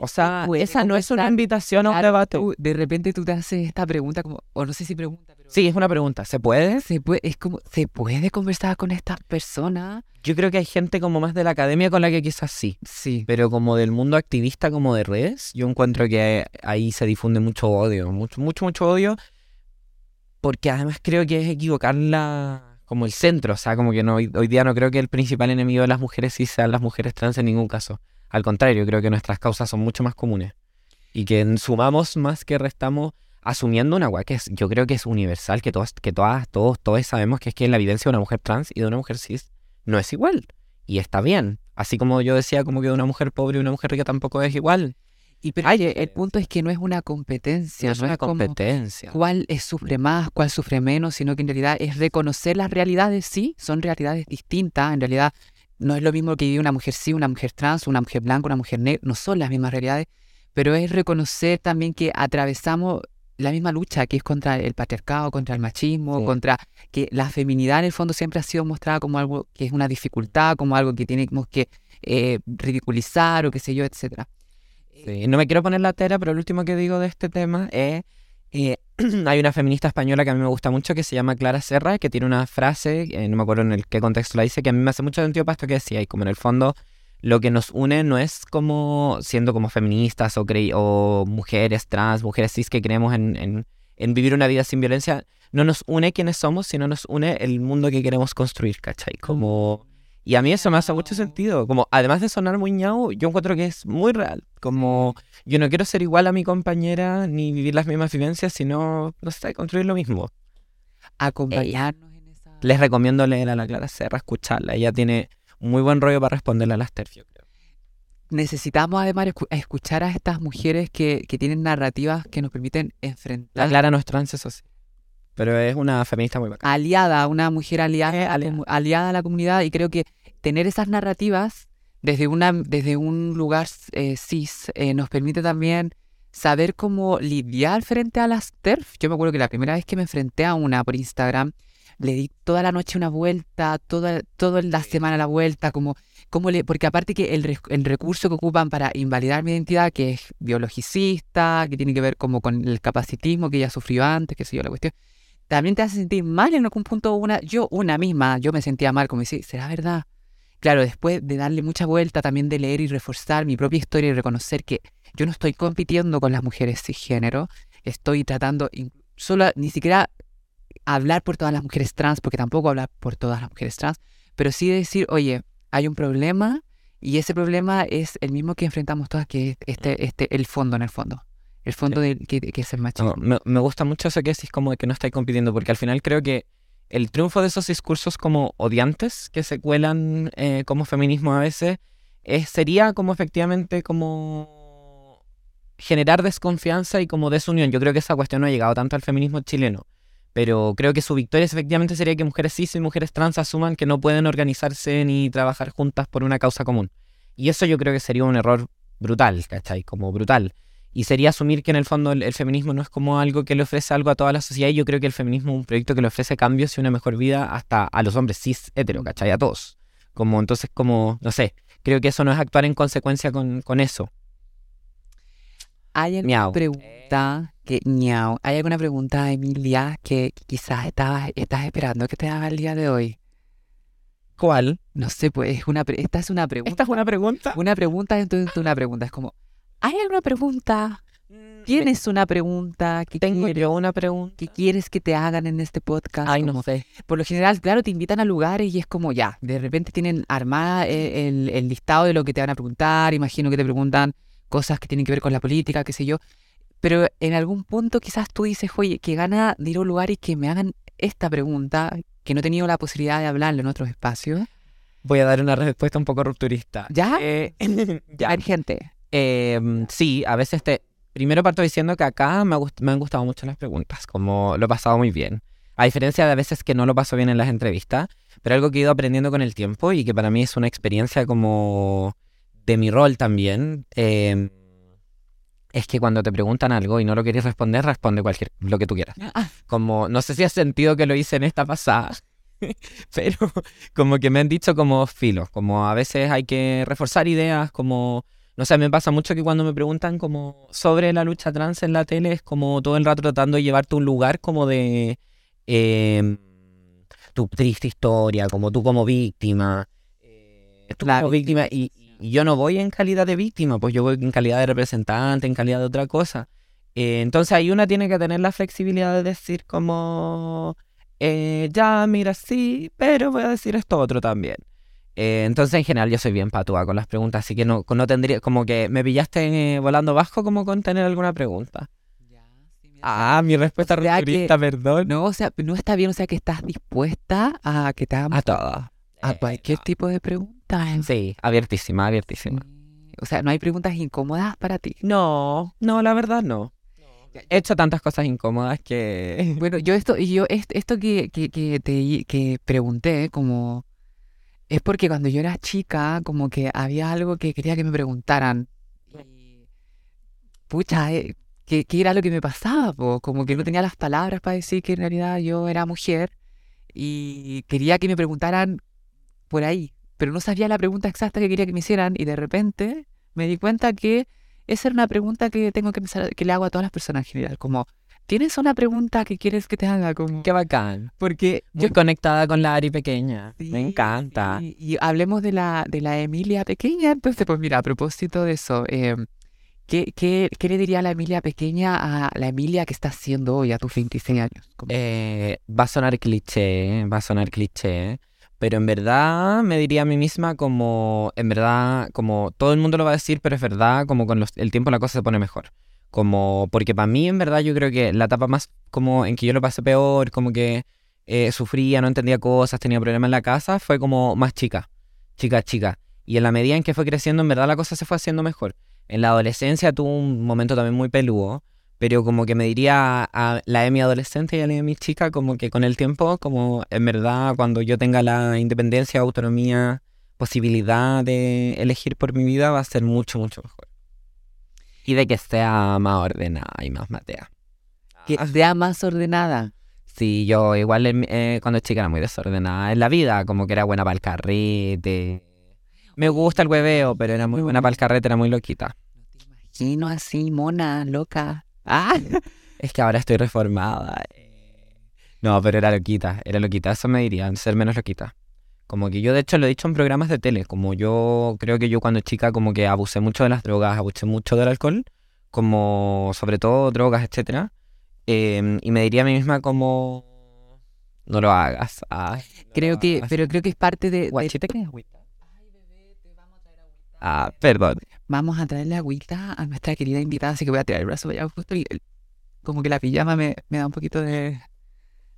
o sea, esa no es una invitación a un debate. tú- de repente tú te haces esta pregunta como... O no sé si pregunta, pero... Sí, es una pregunta. ¿Se puede? Se puede, es como, ¿se puede conversar con estas personas? Yo creo que hay gente como más de la academia con la que quizás sí. Sí. Pero como del mundo activista, como de redes, yo encuentro que ahí se difunde mucho odio, mucho, mucho, mucho odio, porque además creo que es equivocar la, como el centro, o sea, como que no, hoy, hoy día no creo que el principal enemigo de las mujeres sí sean las mujeres trans en ningún caso. Al contrario, creo que nuestras causas son mucho más comunes y que sumamos más que restamos asumiendo una agua que es, yo creo que es universal, que todas, que todas, todos, todos sabemos que es que la evidencia de una mujer trans y de una mujer cis no es igual. Y está bien. Así como yo decía, como que de una mujer pobre y una mujer rica tampoco es igual. Y pero que el diferencias. punto es que no es una competencia, No es una competencia. cuál es- sufre más, cuál sufre menos, sino que en realidad es reconocer las realidades, sí, son realidades distintas, en realidad no es lo mismo que vive una mujer sí, una mujer trans, una mujer blanca, una mujer negra, no son las mismas realidades, pero es reconocer también que atravesamos la misma lucha que es contra el patriarcado, contra el machismo, Sí. contra que la feminidad en el fondo siempre ha sido mostrada como algo que es una dificultad, como algo que tenemos que eh, ridiculizar o qué sé yo, etcétera. Sí, No me quiero poner la tera, pero lo último que digo de este tema es... eh, hay una feminista española que a mí me gusta mucho que se llama Clara Serra, que tiene una frase, eh, no me acuerdo en el qué contexto la dice, que a mí me hace mucho sentido para esto que decía, y como en el fondo lo que nos une no es como siendo como feministas o, crey- o mujeres trans, mujeres cis que creemos en, en- en vivir una vida sin violencia, no nos une quienes somos, sino nos une el mundo que queremos construir, ¿cachai? Como... Y a mí eso me hace mucho sentido. Como, además de sonar muy ñau, yo encuentro que es muy real. Como, yo no quiero ser igual a mi compañera ni vivir las mismas vivencias, sino, no sé, construir lo mismo. Acompañarnos en esa... Les recomiendo leer a la Clara Serra, escucharla. Ella tiene muy buen rollo para responderle a las TERF, yo creo. necesitamos además escu- escuchar a estas mujeres que, que tienen narrativas que nos permiten La enfrentar Clara no es trans, eso sí. pero es una feminista muy bacana. aliada, una mujer aliada, la aliada a la comunidad y creo que tener esas narrativas desde, una, desde un lugar eh, cis eh, nos permite también saber cómo lidiar frente a las TERF. Yo me acuerdo que la primera vez que me enfrenté a una por Instagram, le di toda la noche una vuelta, toda, toda la semana la vuelta, como, como le, porque aparte que el, el recurso que ocupan para invalidar mi identidad, que es biologicista, que tiene que ver como con el capacitismo que ella sufrió antes, qué sé yo, la cuestión, también te hace sentir mal en algún punto una, yo una misma, yo me sentía mal, como decir, ¿será verdad? Claro, después de darle mucha vuelta, también de leer y reforzar mi propia historia y reconocer que yo no estoy compitiendo con las mujeres cisgénero, estoy tratando solo ni siquiera hablar por todas las mujeres trans, porque tampoco hablar por todas las mujeres trans, pero sí decir, oye, hay un problema y ese problema es el mismo que enfrentamos todas, que es este, este, el fondo en el fondo. El fondo del que, que es el machismo. No, me, me gusta mucho eso que decís como de que no estáis compitiendo, porque al final creo que el triunfo de esos discursos como odiantes que se cuelan eh, como feminismo a veces es- sería como efectivamente como generar desconfianza y como desunión. Yo creo que esa cuestión no ha llegado tanto al feminismo chileno, pero creo que su victoria efectivamente sería que mujeres cis y mujeres trans asuman que no pueden organizarse ni trabajar juntas por una causa común. Y eso yo creo que sería un error brutal, ¿cachai? Como brutal. Y sería asumir que en el fondo el, el feminismo no es como algo que le ofrece algo a toda la sociedad. Y yo creo que el feminismo es un proyecto que le ofrece cambios y una mejor vida hasta a los hombres cis hetero, ¿cachai? A todos. Como entonces, como, no sé, creo que eso no es actuar en consecuencia con, con eso. ¿Hay alguna Miau. pregunta que, ¿hay alguna pregunta, Emilia, que quizás estabas, estás esperando que te haga el día de hoy? ¿Cuál? No sé, pues, es una, pre- esta es una pregunta. ¿Esta es una pregunta? Una pregunta dentro de una pregunta. Es como, ¿hay alguna pregunta? ¿Tienes una pregunta que, Tengo quieres, yo una pregunta. que quieres que te hagan en este podcast? Ay, Como, no sé. Por lo general, claro, te invitan a lugares y es como ya, de repente tienen armada eh, el, el listado de lo que te van a preguntar, imagino que te preguntan cosas que tienen que ver con la política, qué sé yo, pero en algún punto quizás tú dices, oye, que gana de ir a un lugar y que me hagan esta pregunta, que no he tenido la posibilidad de hablarlo en otros espacios. Voy a dar una respuesta un poco rupturista. ¿Ya? Eh, ya. Hay gente. Eh, sí, a veces te... Primero parto diciendo que acá me, gust- me han gustado mucho las preguntas, como lo he pasado muy bien. A diferencia de a veces que no lo paso bien en las entrevistas, pero algo que he ido aprendiendo con el tiempo y que para mí es una experiencia como de mi rol también, eh, es que cuando te preguntan algo y no lo quieres responder, responde cualquier, lo que tú quieras. Ah, Como, no sé si has sentido que lo hice en esta pasada, pero como que me han dicho como filo, como a veces hay que reforzar ideas, como, no sé, me pasa mucho que cuando me preguntan como sobre la lucha trans en la tele, es como todo el rato tratando de llevarte a un lugar como de eh, tu triste historia, como tú como víctima, eh, tú La como víctima, y, y yo no voy en calidad de víctima, pues yo voy en calidad de representante, en calidad de otra cosa. Eh, entonces ahí una tiene que tener la flexibilidad de decir como, eh, ya, mira, sí, pero voy a decir esto otro también. Eh, entonces en general yo soy bien patúa con las preguntas, así que no, no tendría, como que me pillaste eh, volando bajo como con tener alguna pregunta. Ah, mi respuesta O sea que- rupturista, perdón. No, o sea, no está bien, o sea, que estás dispuesta a que te hagan A todo. a cualquier tipo de pregunta. Sí, abiertísima, abiertísima. O sea, no hay preguntas incómodas para ti. No, no, la verdad no. He hecho tantas cosas incómodas que... Bueno, yo esto, yo est- esto que, que, que te que pregunté, como es porque cuando yo era chica, como que había algo que quería que me preguntaran. Y pucha, eh, ¿qué, era lo que me pasaba? Como que no tenía las palabras para decir que en realidad yo era mujer y quería que me preguntaran por ahí, pero no sabía la pregunta exacta que quería que me hicieran y de repente me di cuenta que esa era una pregunta que tengo que empezar, que le hago a todas las personas en general, como ¿tienes una pregunta que quieres que te haga? Como Qué bacán. porque Muy conectada con la Ari pequeña. Sí, Me encanta. sí, Y hablemos de la, de la Emilia pequeña. Entonces, pues mira, a propósito de eso, eh, ¿qué, qué, qué le diría la Emilia pequeña a la Emilia que está haciendo hoy a tus 26 años? Eh, va a sonar cliché, va a sonar cliché, pero en verdad me diría a mí misma como, en verdad, como todo el mundo lo va a decir, pero es verdad, como con los- el tiempo la cosa se pone mejor. Como, porque para mí, en verdad, yo creo que la etapa más como en que yo lo pasé peor, como que eh, sufría, no entendía cosas, tenía problemas en la casa, fue como más chica, chica, chica. Y en la medida en que fue creciendo, en verdad la cosa se fue haciendo mejor. En la adolescencia tuve un momento también muy peludo, pero como que me diría a la Emi adolescente y a la Emi chica, como que con el tiempo, como en verdad cuando yo tenga la independencia, autonomía, posibilidad de elegir por mi vida, va a ser mucho, mucho mejor. Y de que sea más ordenada y más matea. Que sea más ordenada. Sí, yo igual eh, cuando chica era muy desordenada en la vida, como que era buena para el carrete. Me gusta el hueveo, pero era muy buena para el carrete, era muy loquita. No te imagino así, mona, loca. Ah, es que ahora estoy reformada. No, pero era loquita, era loquita, eso me diría, ser menos loquita. Como que yo de hecho lo he dicho en programas de tele, como yo creo que yo cuando chica como que abusé mucho de las drogas, abusé mucho del alcohol, como sobre todo drogas, etcétera. Em, y me diría a mí misma como no lo hagas. creo que, pero creo que es parte de. de... Ah, perdón. Vamos a traerle agüita a nuestra querida invitada, así que voy a tirar el brazo allá justo y como que la pijama me, me da un poquito de,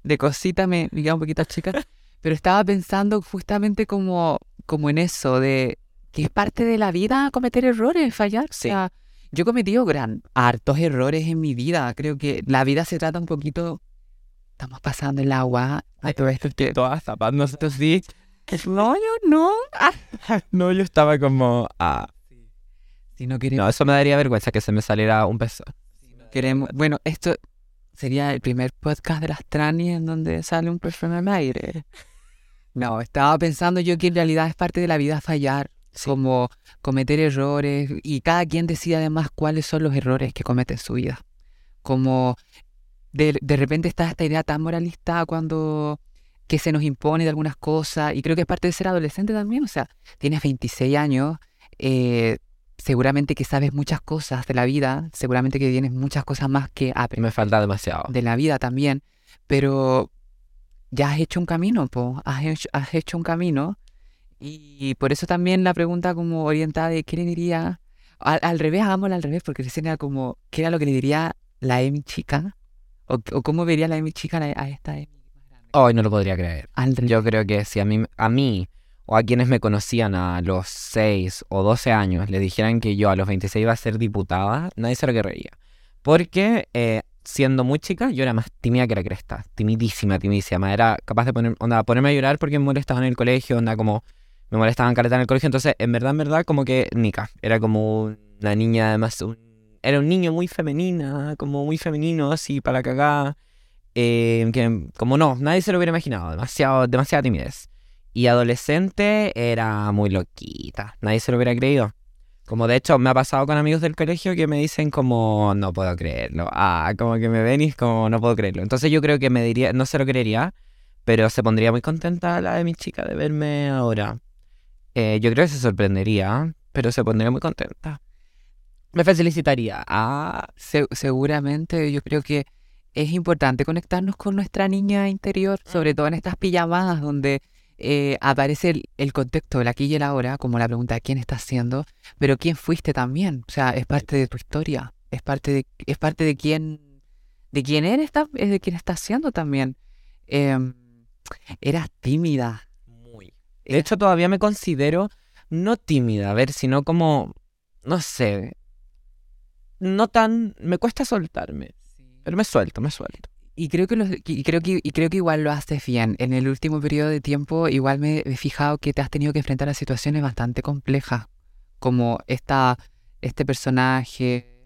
de cosita, me, me queda un poquito chica. Pero estaba pensando justamente como, como en eso, de que es parte de la vida cometer errores, fallar. O sea, yo he cometido gran, hartos errores en mi vida. Creo que la vida se trata un poquito. Estamos pasando el agua. A todo esto estoy todas tapándose. sí. No, yo no. no, yo estaba como. Ah. Si no queremos. No, eso me daría vergüenza que se me saliera un peso. queremos. Bueno, esto sería el primer podcast de las tranis en donde sale un perfume al aire. No, estaba pensando yo que en realidad es parte de la vida fallar como cometer errores y cada quien decide además cuáles son los errores que comete en su vida. Como de, de repente está esta idea tan moralista cuando que se nos impone de algunas cosas y creo que es parte de ser adolescente también, o sea, tienes 26 años, eh, seguramente que sabes muchas cosas de la vida, seguramente que tienes muchas cosas más que aprender. Me falta demasiado. De la vida también, pero ya has hecho un camino, po, has hecho, has hecho un camino y por eso también la pregunta como orientada de qué le diría, al, revés, hagámosla al revés, porque recién era como, ¿qué era lo que le diría la Emi chica? ¿O, cómo vería la Emi chica a esta Emi Hoy no lo podría creer. Yo creo que si a mí, a mí o a quienes me conocían a los 6 o 12 años le dijeran que yo a los 26 iba a ser diputada, nadie se lo querría. Porque eh, siendo muy chica, yo era más tímida que la cresta. Timidísima, timidísima. Era capaz de poner, onda, ponerme a llorar porque me molestaba en el colegio, onda como me molestaban caleta en el colegio. Entonces, en verdad, en verdad, como que Nika. Era como una niña, además, era un niño muy femenina, como muy femenino, así, para cagar. Eh, que, como no, nadie se lo hubiera imaginado. Demasiado, demasiada timidez. Y adolescente era muy loquita. Nadie se lo hubiera creído. Como de hecho me ha pasado con amigos del colegio que me dicen como no puedo creerlo. Ah, como que me ven y es como no puedo creerlo. Entonces yo creo que me diría, no se lo creería, pero se pondría muy contenta la de mi chica de verme ahora. Eh, yo creo que se sorprendería, pero se pondría muy contenta. Me felicitaría. Ah, seguramente yo creo que es importante conectarnos con nuestra niña interior, sobre todo en estas pijamadas donde eh, aparece el, contexto, el aquí y el ahora, como la pregunta de quién estás siendo, pero quién fuiste también. O sea, es parte de tu historia, es parte de, es parte de quién, de quién eres, es de quién estás siendo también. Em, eras tímida, de hecho, todavía me considero no tímida, a ver, sino como, no sé, no tan, me cuesta soltarme, pero me suelto, me suelto. Y creo que, y creo que y creo que igual lo haces bien. En el último periodo de tiempo igual me he fijado que te has tenido que enfrentar a situaciones bastante complejas, como esta este personaje,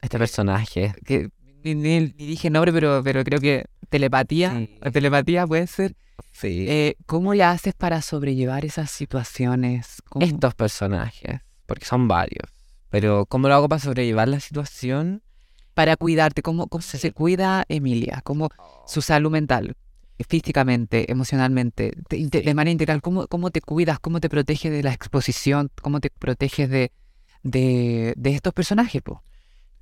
este personaje que ni, dije nombre, pero pero creo que telepatía, telepatía puede ser Sí. Eh, ¿Cómo le haces para sobrellevar esas situaciones? Estos personajes, porque son varios. Pero ¿cómo lo hago para sobrellevar la situación? Para cuidarte, ¿cómo, cómo se cuida Emilia? ¿Cómo su salud mental? físicamente, emocionalmente, de, manera integral, ¿cómo, ¿cómo te cuidas? ¿Cómo te proteges de la exposición? ¿Cómo te proteges de, de, de estos personajes? Po?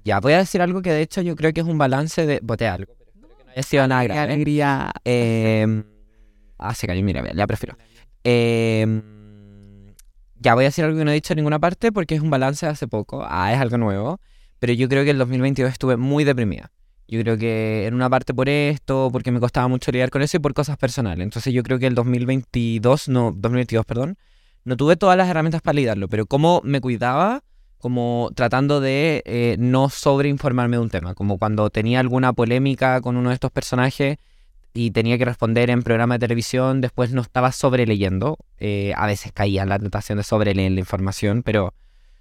Ya, voy a decir algo que de hecho yo creo que es un balance de... Boté algo, pero espero que no haya sido nada grave. Alegría. Eh, Ah, se cayó, mira, ya prefiero. Em, ya voy a decir algo que no he dicho en ninguna parte porque es un balance de hace poco. Ah, es algo nuevo. Pero yo creo que el 2022 estuve muy deprimida. Yo creo que en una parte por esto, porque me costaba mucho lidiar con eso y por cosas personales. Entonces yo creo que el 2022, no, 2022, perdón, no tuve todas las herramientas para lidiarlo. Pero cómo me cuidaba, como tratando de eh, no sobreinformarme de un tema, como cuando tenía alguna polémica con uno de estos personajes y tenía que responder en programa de televisión, después no estaba sobreleyendo, eh, a veces caía en la tentación de sobreleer la información, pero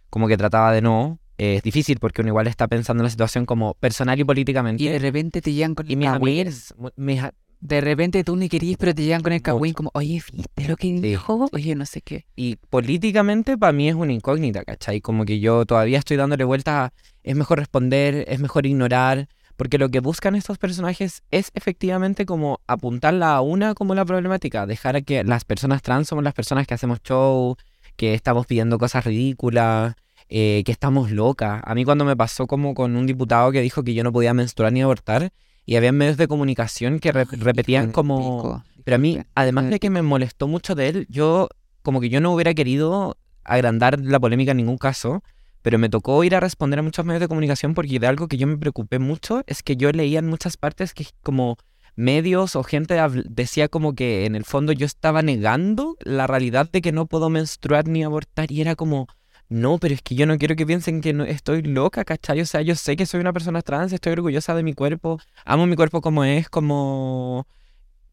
como que trataba de no. Eh, es difícil porque uno igual está pensando en la situación como personal y políticamente. Y de repente te llegan con Y el mis cagüín. amigas, mu- mis a- De repente tú ni querías, pero te llegan con el cagüín como, oye, ¿viste lo que dijo? Oye, no sé qué. Y políticamente para mí es una incógnita, ¿cachai? Como que yo todavía estoy dándole vuelta a es mejor responder, es mejor ignorar, porque lo que buscan estos personajes es efectivamente como apuntarla a una como la problemática, dejar a que las personas trans somos las personas que hacemos show, que estamos pidiendo cosas ridículas, eh, que estamos locas. A mí cuando me pasó como con un diputado que dijo que yo no podía menstruar ni abortar, y había medios de comunicación que re- repetían como... Pero a mí, además de que me molestó mucho de él, yo como que yo no hubiera querido agrandar la polémica en ningún caso, pero me tocó ir a responder a muchos medios de comunicación porque de algo que yo me preocupé mucho es que yo leía en muchas partes que como medios o gente decía como que en el fondo yo estaba negando la realidad de que no puedo menstruar ni abortar y era como... No, pero es que yo no quiero que piensen que estoy loca, ¿cachai? O sea, yo sé que soy una persona trans, estoy orgullosa de mi cuerpo, amo mi cuerpo como es, como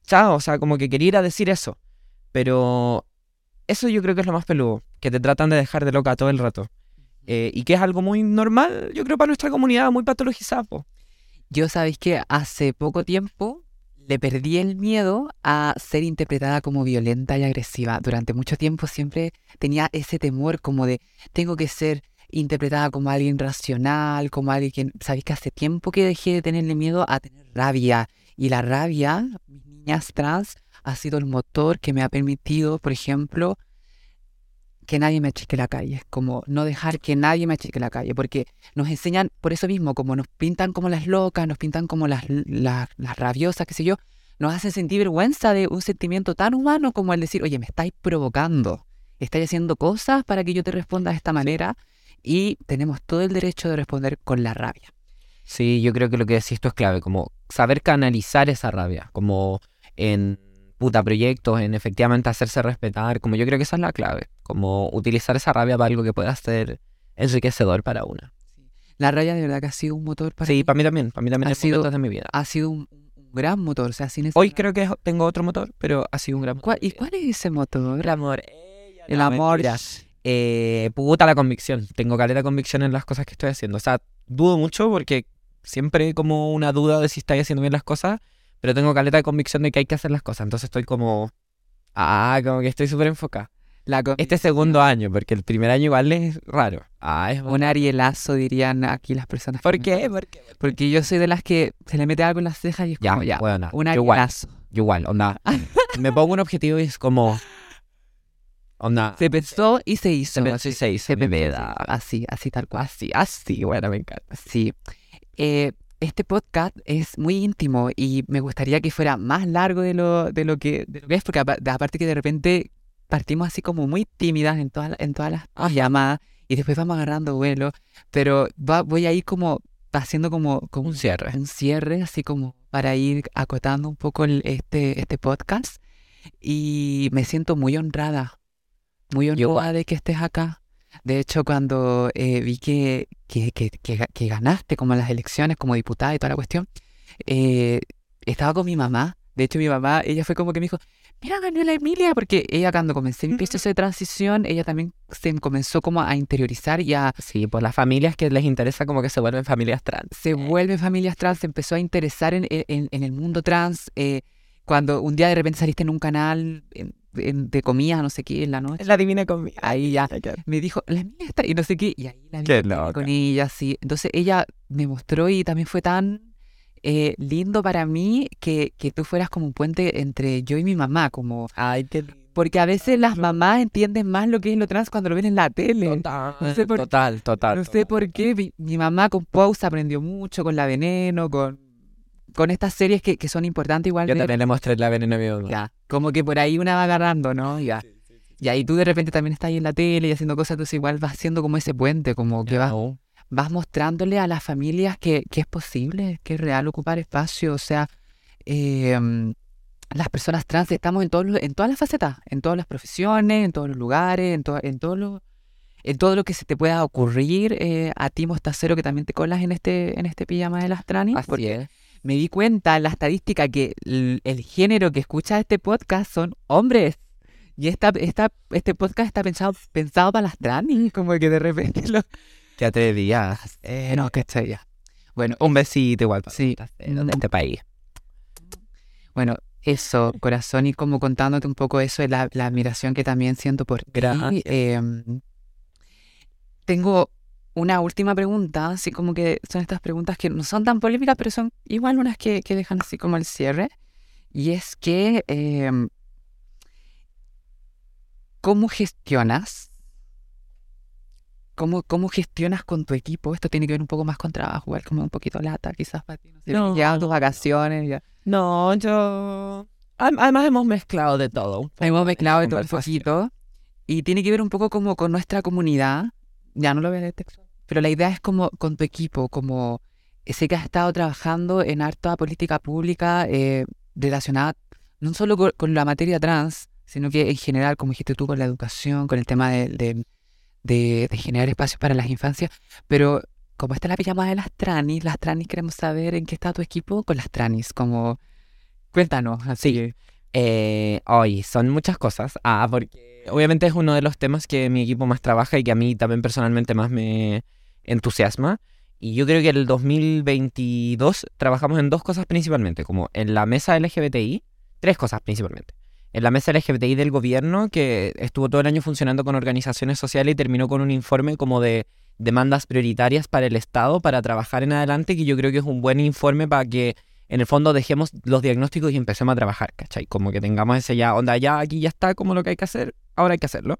chao, o sea, como que quería ir a decir eso. Pero eso yo creo que es lo más peludo, que te tratan de dejar de loca todo el rato. Eh, y que es algo muy normal, yo creo, para nuestra comunidad, muy patologizada. po. Yo sabéis que hace poco tiempo le perdí el miedo a ser interpretada como violenta y agresiva. Durante mucho tiempo siempre tenía ese temor como de tengo que ser interpretada como alguien racional, como alguien que... Sabéis que hace tiempo que dejé de tenerle miedo a tener rabia. Y la rabia, mis niñas trans, ha sido el motor que me ha permitido, por ejemplo, que nadie me achique la calle. Como no dejar que nadie me achique la calle. Porque nos enseñan, por eso mismo, como nos pintan como las locas, nos pintan como las, las, las rabiosas, qué sé yo, nos hacen sentir vergüenza de un sentimiento tan humano como el decir, oye, me estáis provocando, estáis haciendo cosas para que yo te responda de esta manera y tenemos todo el derecho de responder con la rabia. Sí, yo creo que lo que decís esto es clave, como saber canalizar esa rabia, como en puta proyectos, en efectivamente hacerse respetar, como yo creo que esa es la clave, como utilizar esa rabia para algo que pueda ser enriquecedor para una. La rabia de verdad que ha sido un motor para Sí, mí. para mí también, para mí también Ha sido- de mi vida. Ha sido un, un gran motor, o sea, sin Hoy rabia- creo que tengo otro motor, pero ha sido un gran ¿Cuál- motor. ¿Y cuál es ese motor? El amor. El No, amor. Eh, puta la convicción. Tengo caleta de convicción en las cosas que estoy haciendo. O sea, dudo mucho porque siempre hay como una duda de si estoy haciendo bien las cosas, pero tengo caleta de convicción de que hay que hacer las cosas. Entonces estoy como... Ah, como que estoy súper enfocada. La Este segundo año, porque el primer año igual es raro. Ah, es Un arielazo, dirían aquí las personas. ¿Por qué? ¿Por qué? Porque yo soy de las que se le mete algo en las cejas y es Ya, como, ya, bueno, un arielazo. yo igual, onda. me pongo un objetivo y es como... Onda... Se pensó y se hizo. Se pensó y se hizo, Se hizo. Así, así tal cual. Así, así, bueno, me encanta. Sí. Eh, este podcast es muy íntimo y me gustaría que fuera más largo de lo, de lo, que, de lo que es, porque aparte que de repente partimos así como muy tímidas en todas, en todas las llamadas y después vamos agarrando vuelo, pero va- voy a ir como haciendo como, como Un cierre. un cierre, así como para ir acotando un poco el- este, este podcast. Y me siento muy honrada, muy Yo honrada de que estés acá. De hecho, cuando eh, vi que, que, que, que ga- que ganaste como en las elecciones como diputada y toda la cuestión, eh, estaba con mi mamá. De hecho, mi mamá, ella fue como que me dijo, mira, ganó la Emilia, porque ella cuando comencé mi proceso de transición, ella también se comenzó como a interiorizar y a, Sí, por las familias que les interesa como que se vuelven familias trans. se vuelve familias trans, se empezó a interesar en, en- en el mundo trans. eh, cuando un día de repente saliste en un canal en- de comida, no sé qué, en la noche, La divina conmigo. ahí ya me dijo, la mía está, y no sé qué, y ahí la vi con ella, sí. Entonces ella me mostró y también fue tan eh, lindo para mí que, que tú fueras como un puente entre yo y mi mamá, como... Ay, qué Porque a veces las mamás entienden más lo que es lo trans cuando lo ven en la tele. Total, No sé por- total, total. No sé por qué, mi, mi mamá con Pose aprendió mucho, con La Veneno, con, con estas series que, que son importantes igual. Yo ver. también le mostré la veneno a mi mamá. Ya, como que por ahí una va agarrando, ¿no? Ya. Y ahí tú de repente también estás ahí en la tele y haciendo cosas, entonces igual vas haciendo como ese puente, como que vas, No. Vas mostrándole a las familias que, que es posible, que es real ocupar espacio, o sea, eh, las personas trans estamos en, todos en todas las facetas, en todas las profesiones, en todos los lugares, en, to- en todos los... en todo lo que se te pueda ocurrir eh, a ti, Mostacero, que también te colas en este, en este pijama de las tranis. Así porque es. me di cuenta en la estadística que el, el género que escucha este podcast son hombres. Y esta, esta, este podcast está pensado, pensado para las tranis, como que de repente lo... Te atrevías. Eh, no, que estoy ya. Bueno, Un besito igual para Sí. en este país. Bueno, eso, corazón, y como contándote un poco eso, de la, la admiración que también siento por ti. Em, tengo una última pregunta, así como que son estas preguntas que no son tan polémicas, pero son igual unas que, que dejan así como el cierre. Y es que, em, ¿cómo gestionas? ¿Cómo, ¿Cómo gestionas con tu equipo? Esto tiene que ver un poco más con trabajo, igual como un poquito lata, quizás para ti. No sé, No. llegan tus vacaciones, ya. No, yo... Ad- Además hemos mezclado de todo. Hemos mezclado de todo un poquito. Y tiene que ver un poco como con nuestra comunidad. Ya no lo veo en el texto. Pero la idea es como con tu equipo, como sé que has estado trabajando en harta política pública eh, relacionada no solo con, con la materia trans, sino que en general, como dijiste tú, con la educación, con el tema de, de, de- generar espacios para las infancias. Pero como está la pijama de las tranis, las tranis queremos saber en qué está tu equipo con las tranis. Como, cuéntanos, así. que- Eh, hoy son muchas cosas. Ah, porque obviamente es uno de los temas que mi equipo más trabaja y que a mí también personalmente más me entusiasma. Y yo creo que el 2022 trabajamos en dos cosas principalmente, como en la mesa LGBTI, tres cosas principalmente. En la mesa LGBTI del gobierno, que estuvo todo el año funcionando con organizaciones sociales y terminó con un informe como de demandas prioritarias para el Estado para trabajar en adelante, que yo creo que es un buen informe para que en el fondo dejemos los diagnósticos y empecemos a trabajar, ¿cachai? Como que tengamos ese ya, onda, ya aquí ya está como lo que hay que hacer, ahora hay que hacerlo.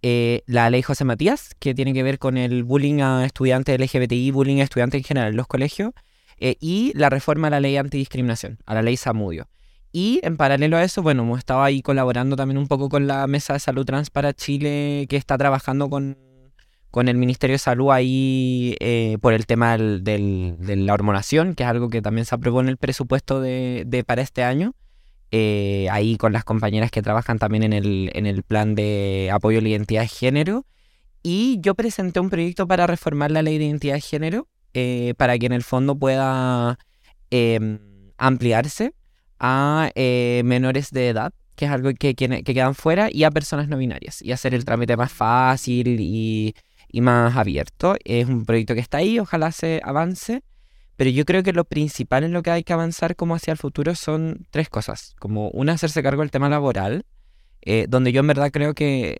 Eh, la ley José Matías, que tiene que ver con el bullying a estudiantes LGBTI, bullying a estudiantes en general en los colegios, eh, y la reforma a la ley antidiscriminación, a la ley Samudio. Y en paralelo a eso, bueno, hemos estado ahí colaborando también un poco con la Mesa de Salud Trans para Chile, que está trabajando con, con el Ministerio de Salud ahí eh, por el tema del- de la hormonación, que es algo que también se aprobó en el presupuesto de, de para este año. Eh, ahí con las compañeras que trabajan también en el, en el plan de apoyo a la identidad de género. Y yo presenté un proyecto para reformar la ley de identidad de género eh, para que en el fondo pueda em, ampliarse a eh, menores de edad, que es algo que, que, que quedan fuera, y a personas no binarias, y hacer el trámite más fácil y, y más abierto. Es un proyecto que está ahí, ojalá se avance, pero yo creo que lo principal en lo que hay que avanzar como hacia el futuro son tres cosas, como una, hacerse cargo del tema laboral, eh, donde yo en verdad creo que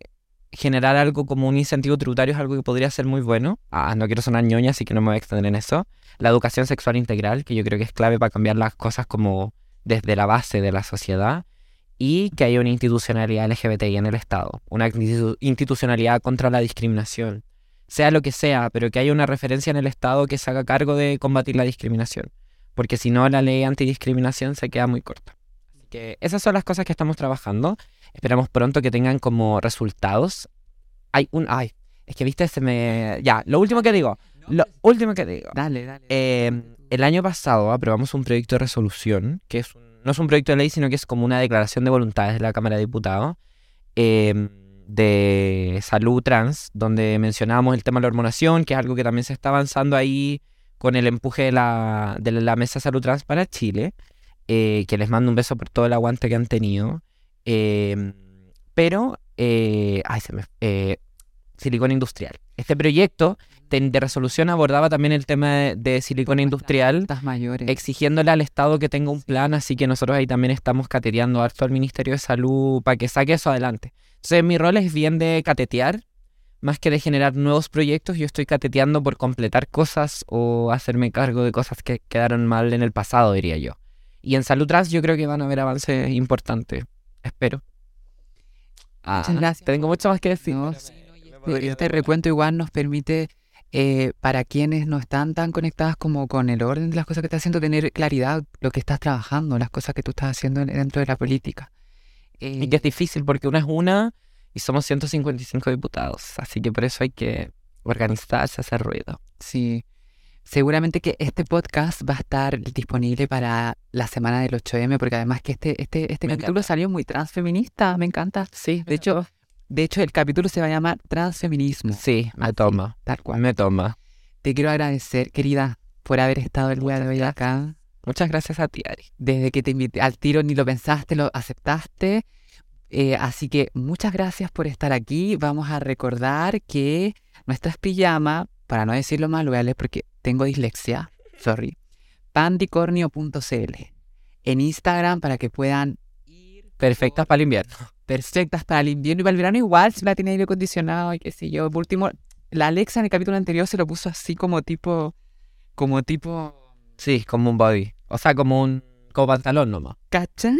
generar algo como un incentivo tributario es algo que podría ser muy bueno. Ah, no quiero sonar ñoña, así que no me voy a extender en eso. La educación sexual integral, que yo creo que es clave para cambiar las cosas como desde la base de la sociedad. Y que haya una institucionalidad LGBTI en el Estado, una institu- institucionalidad contra la discriminación, sea lo que sea, pero que haya una referencia en el Estado que se haga cargo de combatir la discriminación, porque si no la ley antidiscriminación se queda muy corta. Así que esas son las cosas que estamos trabajando. Esperamos pronto que tengan como resultados. Hay un... Ay, es que viste, se me... Ya, lo último que digo. Lo último que digo. Dale, dale. Eh, el año pasado aprobamos un proyecto de resolución, que es no es un proyecto de ley, sino que es como una declaración de voluntades de la Cámara de Diputados eh, de salud trans, donde mencionábamos el tema de la hormonación, que es algo que también se está avanzando ahí con el empuje de la, de la Mesa Salud Trans para Chile, eh, que les mando un beso por todo el aguante que han tenido. Eh, pero, eh, ay, se eh, industrial. Este proyecto de, de resolución abordaba también el tema de, de silicona industrial, Estás mayores. exigiéndole al Estado que tenga un plan, así que nosotros ahí también estamos cateteando harto al Ministerio de Salud para que saque eso adelante. Entonces mi rol es bien de catetear, más que de generar nuevos proyectos, yo estoy cateteando por completar cosas o hacerme cargo de cosas que quedaron mal en el pasado, diría yo. Y en salud trans yo creo que van a haber avances importantes, espero. Ah, Muchas gracias. Tengo mucho más que decir. No, sí, no, este, este recuento igual nos permite, eh, para quienes no están tan conectadas como con el orden de las cosas que estás haciendo, tener claridad lo que estás trabajando, las cosas que tú estás haciendo en- dentro de la política. Y Eh, que es difícil porque una es una y somos 155 diputados. Así que por eso hay que organizarse, hacer ruido. Sí. Seguramente que este podcast va a estar disponible para la semana del 8M, porque además que este, este, este capítulo salió muy transfeminista, me encanta. Sí, De hecho, De hecho, el capítulo se va a llamar Transfeminismo. Sí, me toma. Tal cual. Me toma. Te quiero agradecer, querida, por haber estado el día de hoy acá. Muchas gracias a ti, Ari. Desde que te invité al tiro ni lo pensaste, lo aceptaste. Eh, así que muchas gracias por estar aquí. Vamos a recordar que nuestras pijamas, para no decirlo mal, lo voy a leer porque tengo dislexia, sorry, pandicornio.cl. En Instagram para que puedan ir Perfectas para el invierno. Perfectas para el invierno y para el verano igual, si la tiene aire acondicionado y qué sé yo. Por último, la Alexa en el capítulo anterior se lo puso así como tipo, como tipo, Sí, como un body. O sea, como un como pantalón nomás. ¿cachai?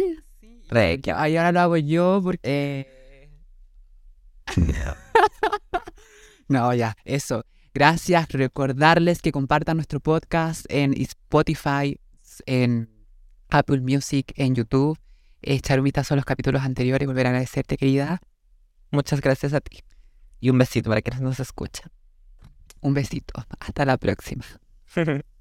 Re, Que, Ay, ahora lo hago yo porque... Eh, No, ya, eso. Gracias. Recordarles que compartan nuestro podcast en Spotify, en Apple Music, en YouTube. Echar un vistazo a los capítulos anteriores y volver a agradecerte, querida. muchas gracias a ti. Y un besito para quienes nos escuchan. Un besito. Hasta la próxima.